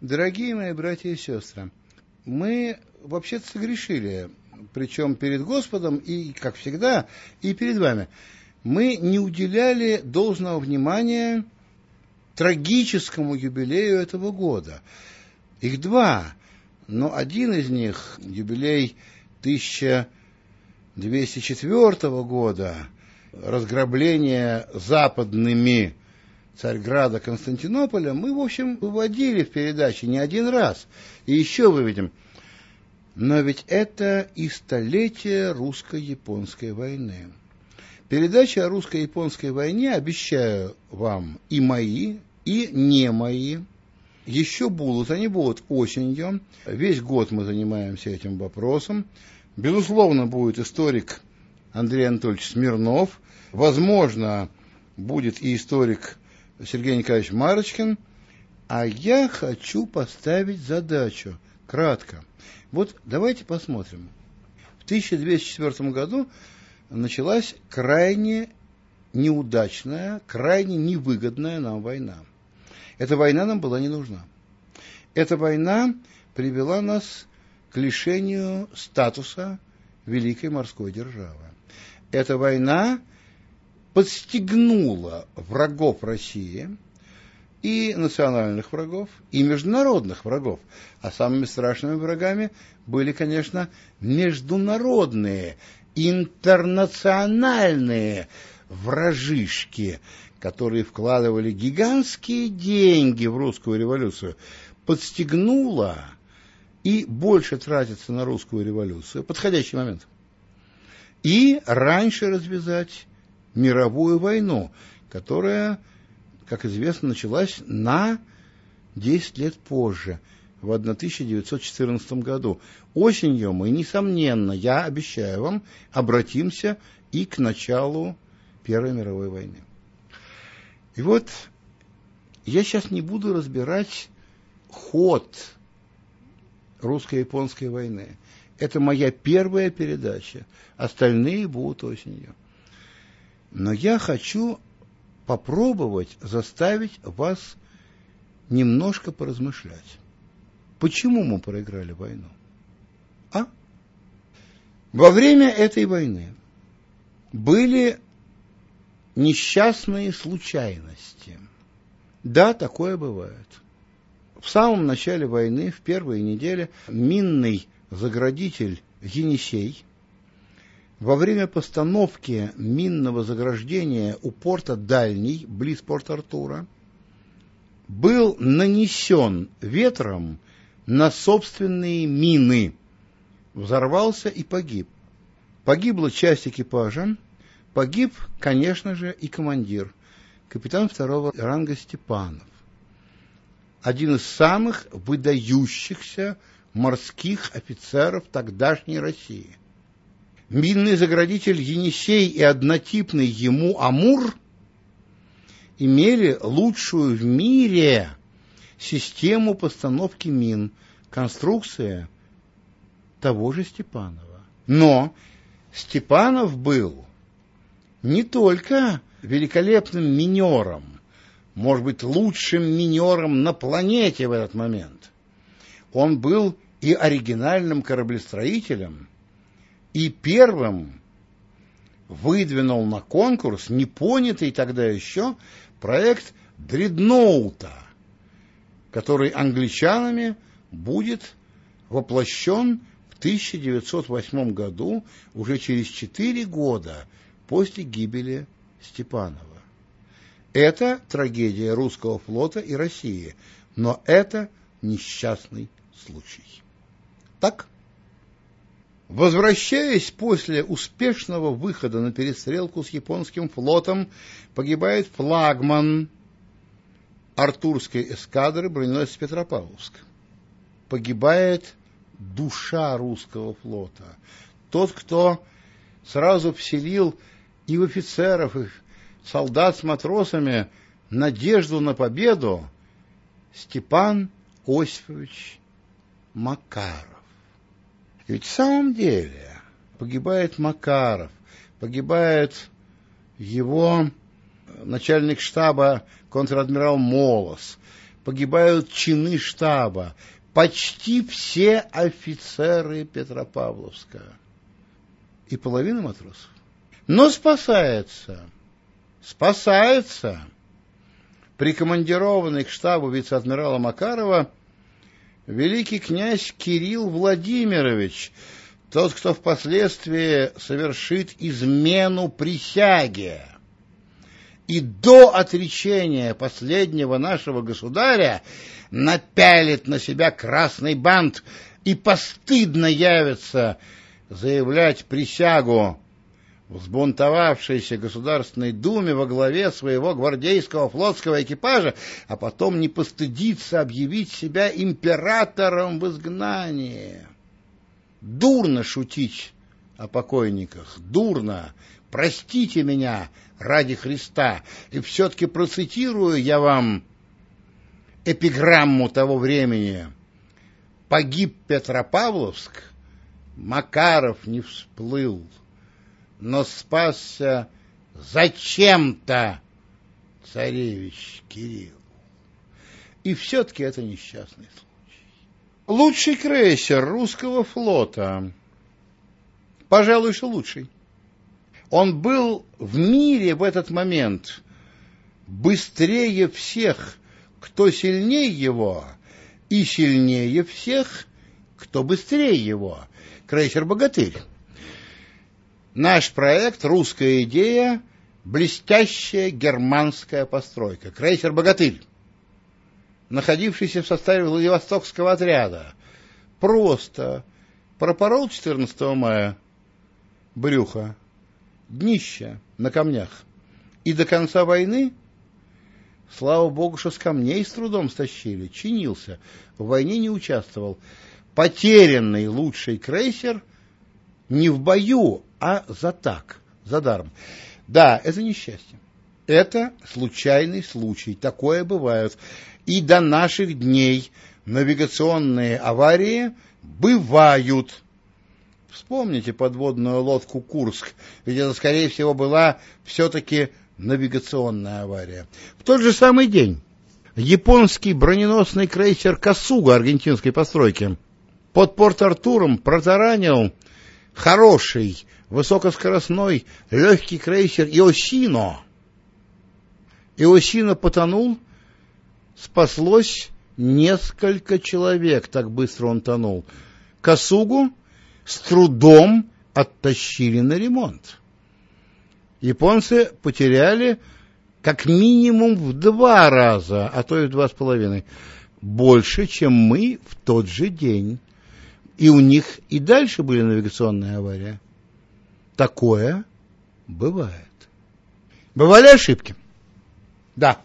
Дорогие мои братья и сестры, мы вообще-то согрешили, причем перед Господом и, как всегда, и перед вами. Мы не уделяли должного внимания трагическому юбилею этого года. Их два, но один из них, юбилей 1204 года, разграбление западными Царьграда, Константинополя, мы, в общем, выводили в передаче не один раз. И еще выведем. Но ведь это и столетие русско-японской войны. Передачи о русско-японской войне обещаю вам и мои, и не мои. Еще будут, они будут осенью. Весь год мы занимаемся этим вопросом. Безусловно, будет историк Андрей Анатольевич Смирнов. Возможно, будет и историк Сергей Николаевич Марочкин. А я хочу поставить задачу, кратко. Вот давайте посмотрим. В 1204 году началась крайне неудачная, крайне невыгодная нам война. Эта война нам была не нужна. Эта война привела нас к лишению статуса великой морской державы. Эта война подстегнула врагов России, и национальных врагов, и международных врагов. А самыми страшными врагами были, конечно, международные, интернациональные вражишки, которые вкладывали гигантские деньги в русскую революцию, подстегнула и больше тратиться на русскую революцию, подходящий момент, и раньше развязать мировую войну, которая, как известно, началась на 10 лет позже, в 1914 году. Осенью мы, несомненно, я обещаю вам, обратимся и к началу Первой мировой войны. И вот я сейчас не буду разбирать ход русско-японской войны. Это моя первая передача. Остальные будут осенью. Но я хочу попробовать заставить вас немножко поразмышлять. Почему мы проиграли войну? А? Во время этой войны были несчастные случайности. Да, такое бывает. В самом начале войны, в первые недели, минный заградитель Енисей во время постановки минного заграждения у порта Дальний, близ порта Артура, был нанесен ветром на собственные мины. Взорвался и погиб. Погибла часть экипажа, погиб, конечно же, и командир, капитан второго ранга Степанов. Один из самых выдающихся морских офицеров тогдашней России. Минный заградитель Енисей и однотипный ему Амур имели лучшую в мире систему постановки мин, конструкция того же Степанова. Но Степанов был не только великолепным минером, может быть, лучшим минером на планете в этот момент. Он был и оригинальным кораблестроителем, и первым выдвинул на конкурс непонятый тогда еще проект Дредноута, который англичанами будет воплощен в 1908 году, уже через четыре года после гибели Степанова. Это трагедия русского флота и России, но это несчастный случай. Так? Возвращаясь после успешного выхода на перестрелку с японским флотом, погибает флагман Артурской эскадры броненосец Петропавловск. Погибает душа русского флота. Тот, кто сразу вселил и в офицеров, и в солдат с матросами надежду на победу, Степан Осипович Макаров. Ведь в самом деле погибает Макаров, погибает его начальник штаба контр-адмирал Молос, погибают чины штаба, почти все офицеры Петропавловска и половина матросов. Но спасается, спасается прикомандированный к штабу вице-адмирала Макарова великий князь Кирилл Владимирович, тот, кто впоследствии совершит измену присяге. И до отречения последнего нашего государя напялит на себя красный бант и постыдно явится заявлять присягу взбунтовавшейся Государственной Думе во главе своего гвардейского флотского экипажа, а потом не постыдиться объявить себя императором в изгнании. Дурно шутить о покойниках, дурно. Простите меня ради Христа. И все-таки процитирую я вам эпиграмму того времени. Погиб Петропавловск, Макаров не всплыл, но спасся зачем-то царевич Кирилл. И все-таки это несчастный случай. Лучший крейсер русского флота, пожалуй, что лучший. Он был в мире в этот момент быстрее всех, кто сильнее его, и сильнее всех, кто быстрее его. Крейсер «Богатырь». Наш проект «Русская идея» – блестящая германская постройка. Крейсер «Богатырь», находившийся в составе Владивостокского отряда, просто пропорол 14 мая брюхо, днище на камнях. И до конца войны, слава богу, что с камней с трудом стащили, чинился, в войне не участвовал. Потерянный лучший крейсер не в бою, а за так, за даром. Да, это несчастье. Это случайный случай, такое бывает. И до наших дней навигационные аварии бывают. Вспомните подводную лодку «Курск», ведь это, скорее всего, была все-таки навигационная авария. В тот же самый день японский броненосный крейсер «Касуга» аргентинской постройки под Порт-Артуром протаранил хороший высокоскоростной легкий крейсер Иосино. Иосино потонул, спаслось несколько человек, так быстро он тонул. Косугу с трудом оттащили на ремонт. Японцы потеряли как минимум в два раза, а то и в два с половиной, больше, чем мы в тот же день. И у них и дальше были навигационные аварии. Такое бывает. Бывали ошибки? Да,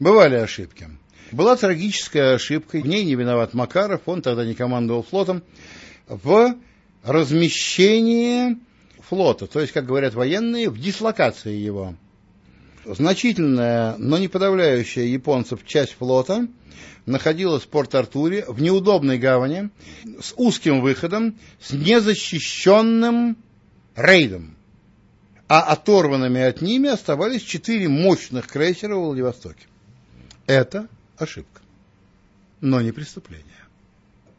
бывали ошибки. Была трагическая ошибка, в ней не виноват Макаров, он тогда не командовал флотом, в размещении флота, то есть, как говорят военные, в дислокации его. Значительная, но не подавляющая японцев часть флота находилась в Порт-Артуре в неудобной гавани с узким выходом, с незащищенным рейдом. А оторванными от ними оставались четыре мощных крейсера в Владивостоке. Это ошибка, но не преступление.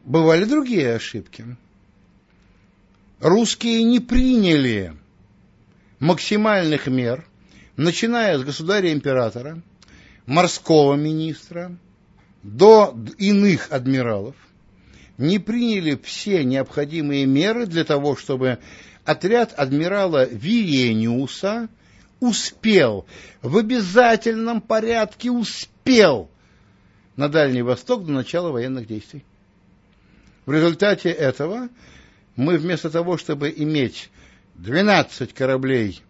Бывали другие ошибки. Русские не приняли максимальных мер, начиная с государя-императора, морского министра, до иных адмиралов, не приняли все необходимые меры для того, чтобы отряд адмирала Вирениуса успел, в обязательном порядке успел на Дальний Восток до начала военных действий. В результате этого мы вместо того, чтобы иметь 12 кораблей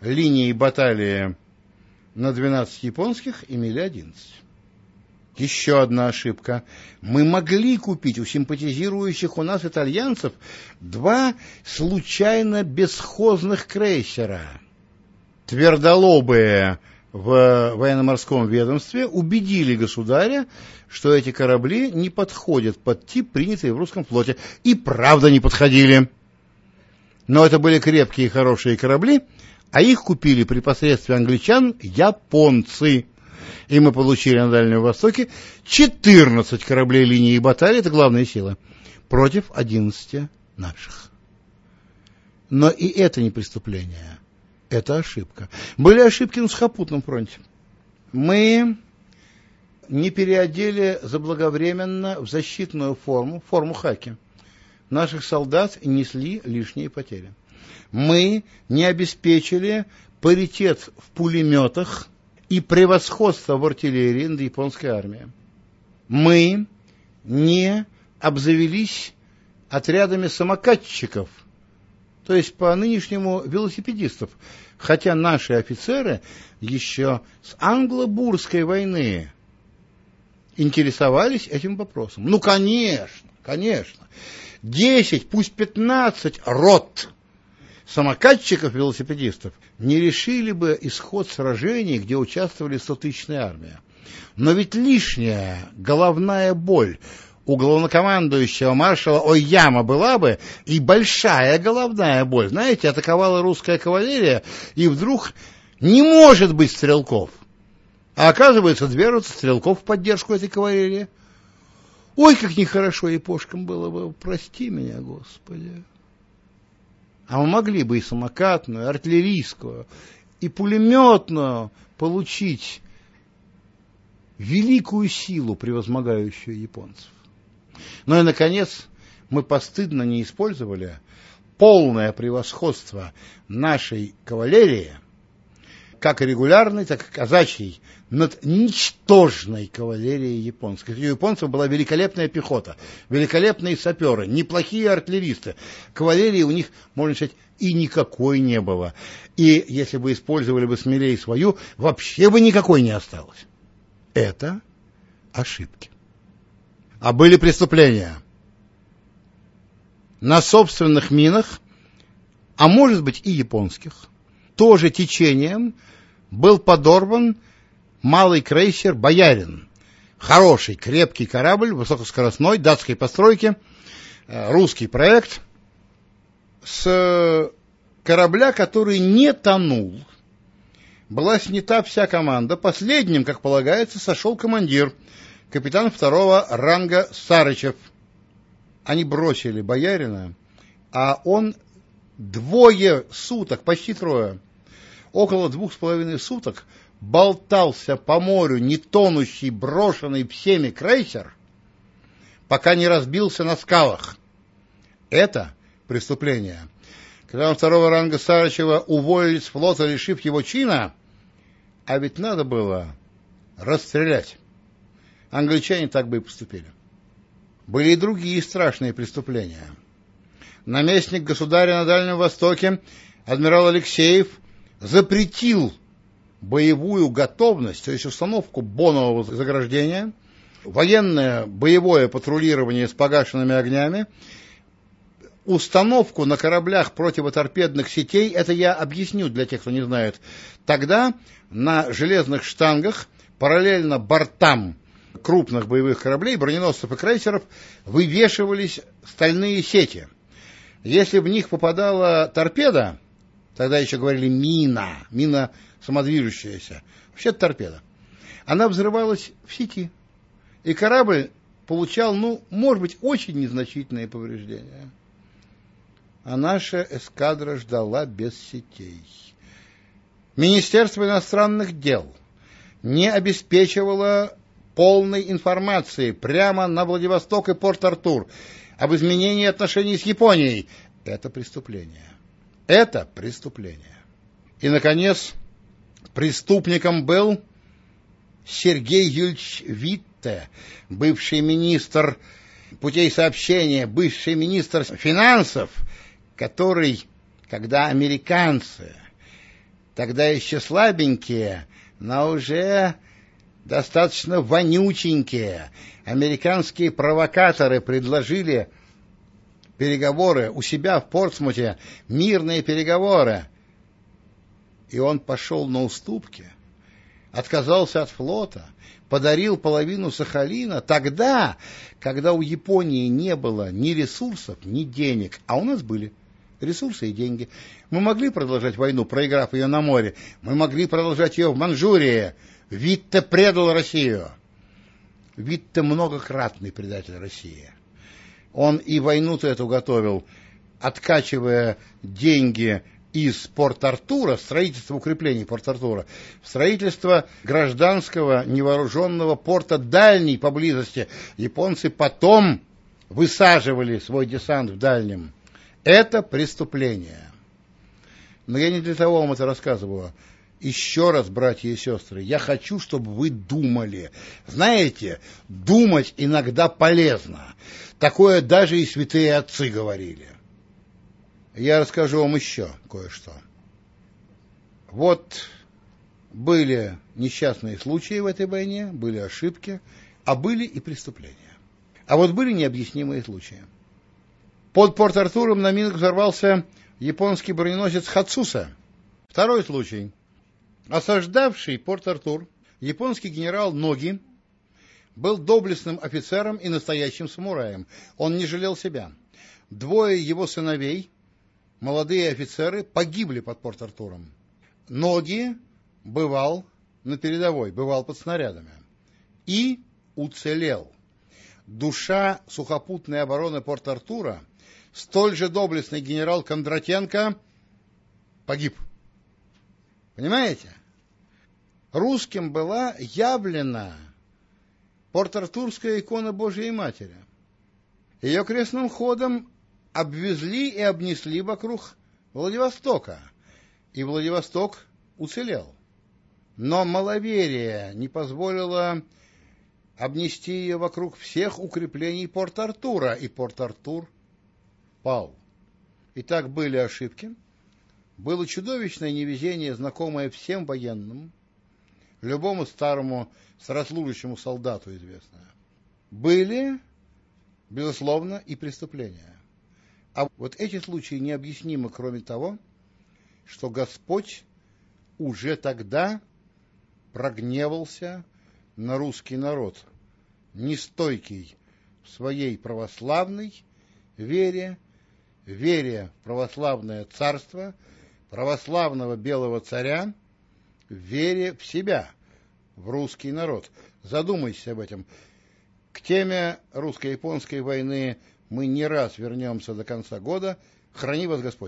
линии баталии на 12 японских, имели 11. Еще одна ошибка. Мы могли купить у симпатизирующих у нас итальянцев два случайно бесхозных крейсера. Твердолобые в военно-морском ведомстве убедили государя, что эти корабли не подходят под тип, принятый в русском флоте. И правда не подходили. Но это были крепкие и хорошие корабли, а их купили при посредстве англичан японцы – И мы получили на Дальнем Востоке 14 кораблей линии баталии, это главная сила, против 11 наших. Но и это не преступление, это ошибка. Были ошибки на Сухопутном фронте. Мы не переодели заблаговременно в защитную форму, форму хаки. Наших солдат несли лишние потери. Мы не обеспечили паритет в пулеметах и превосходство в артиллерии над японской армией. Мы не обзавелись отрядами самокатчиков, то есть по нынешнему велосипедистов, хотя наши офицеры еще с англо-бурской войны интересовались этим вопросом. Ну, конечно, конечно. 10, пусть 15 рот самокатчиков-велосипедистов не решили бы исход сражений, где участвовали сотысячная армия. Но ведь лишняя головная боль у главнокомандующего маршала Ойяма была бы и большая головная боль. Знаете, атаковала русская кавалерия, и вдруг не может быть стрелков. А оказывается, движутся стрелков в поддержку этой кавалерии. Ой, как нехорошо япошкам было бы, прости меня, Господи. А мы могли бы и самокатную, и артиллерийскую, и пулеметную получить великую силу, превозмогающую японцев. Ну и, наконец, мы постыдно не использовали полное превосходство нашей кавалерии, как регулярной, так и казачьей, над ничтожной кавалерией японской. У японцев была великолепная пехота, великолепные саперы, неплохие артиллеристы. Кавалерии у них, можно сказать, и никакой не было. И если бы использовали бы смелее свою, вообще бы никакой не осталось. Это ошибки. А были преступления. На собственных минах, а может быть и японских, тоже течением был подорван малый крейсер «Боярин». Хороший, крепкий корабль, высокоскоростной, датской постройки, э, русский проект, с корабля, который не тонул, была снята вся команда. Последним, как полагается, сошел командир, капитан второго ранга Сарычев. Они бросили боярина, а он двое суток, почти трое, около двух с половиной суток болтался по морю не тонущий, брошенный всеми крейсер, пока не разбился на скалах. Это преступление. Когда второго ранга Сарычева уволили с флота, лишив его чина, а ведь надо было расстрелять. Англичане так бы и поступили. Были и другие страшные преступления. Наместник государя на Дальнем Востоке, адмирал Алексеев, запретил боевую готовность, то есть установку бонового заграждения, военное боевое патрулирование с погашенными огнями, установку на кораблях противоторпедных сетей, это я объясню для тех, кто не знает. Тогда на железных штангах параллельно бортам крупных боевых кораблей, броненосцев и крейсеров вывешивались стальные сети. Если в них попадала торпеда, тогда еще говорили мина, мина самодвижущаяся, вообще торпеда, она взрывалась в сети. И корабль получал, ну, может быть, очень незначительные повреждения. А наша эскадра ждала без сетей. Министерство иностранных дел не обеспечивало полной информации прямо на Владивосток и Порт-Артур об изменении отношений с Японией. Это преступление. Это преступление. И, наконец, преступником был Сергей Юльевич Витте, бывший министр путей сообщения, бывший министр финансов, который, когда американцы, тогда еще слабенькие, но уже достаточно вонюченькие, американские провокаторы предложили переговоры у себя в Портсмуте, мирные переговоры. И он пошел на уступки, отказался от флота, подарил половину Сахалина тогда, когда у Японии не было ни ресурсов, ни денег, а у нас были. ресурсы и деньги. Мы могли продолжать войну, проиграв ее на море. Мы могли продолжать ее в Манчжурии. Витте предал Россию. Витте многократный предатель России. Он и войну-то эту готовил, откачивая деньги из Порт-Артура, строительство укреплений Порт-Артура, строительство гражданского невооруженного порта дальней поблизости. Японцы потом высаживали свой десант в дальнем. Это преступление. Но я не для того вам это рассказываю. Еще раз, братья и сестры, я хочу, чтобы вы думали. Знаете, думать иногда полезно. Такое даже и святые отцы говорили. Я расскажу вам еще кое-что. Вот были несчастные случаи в этой войне, были ошибки, а были и преступления. А вот были необъяснимые случаи. Под Порт-Артуром на минах взорвался японский броненосец Хацуса. Второй случай. Осаждавший Порт-Артур японский генерал Ноги был доблестным офицером и настоящим самураем. Он не жалел себя. Двое его сыновей, молодые офицеры, погибли под Порт-Артуром. Ноги бывал на передовой, бывал под снарядами. И уцелел душа сухопутной обороны Порт-Артура, столь же доблестный генерал Кондратенко погиб. Понимаете? Русским была явлена Порт-Артурская икона Божией Матери. Ее крестным ходом обвезли и обнесли вокруг Владивостока, и Владивосток уцелел. Но маловерие не позволило обнести ее вокруг всех укреплений Порт-Артура, и Порт-Артур пал. И так были ошибки, было чудовищное невезение, знакомое всем военным, любому старому старослужащему солдату известное. Были, безусловно, и преступления. А вот эти случаи необъяснимы, кроме того, что Господь уже тогда прогневался на русский народ, нестойкий в своей православной вере, вере в православное царство, православного белого царя, вере в себя, в русский народ. Задумайся об этом. К теме русско-японской войны мы не раз вернемся до конца года. Храни вас Господь.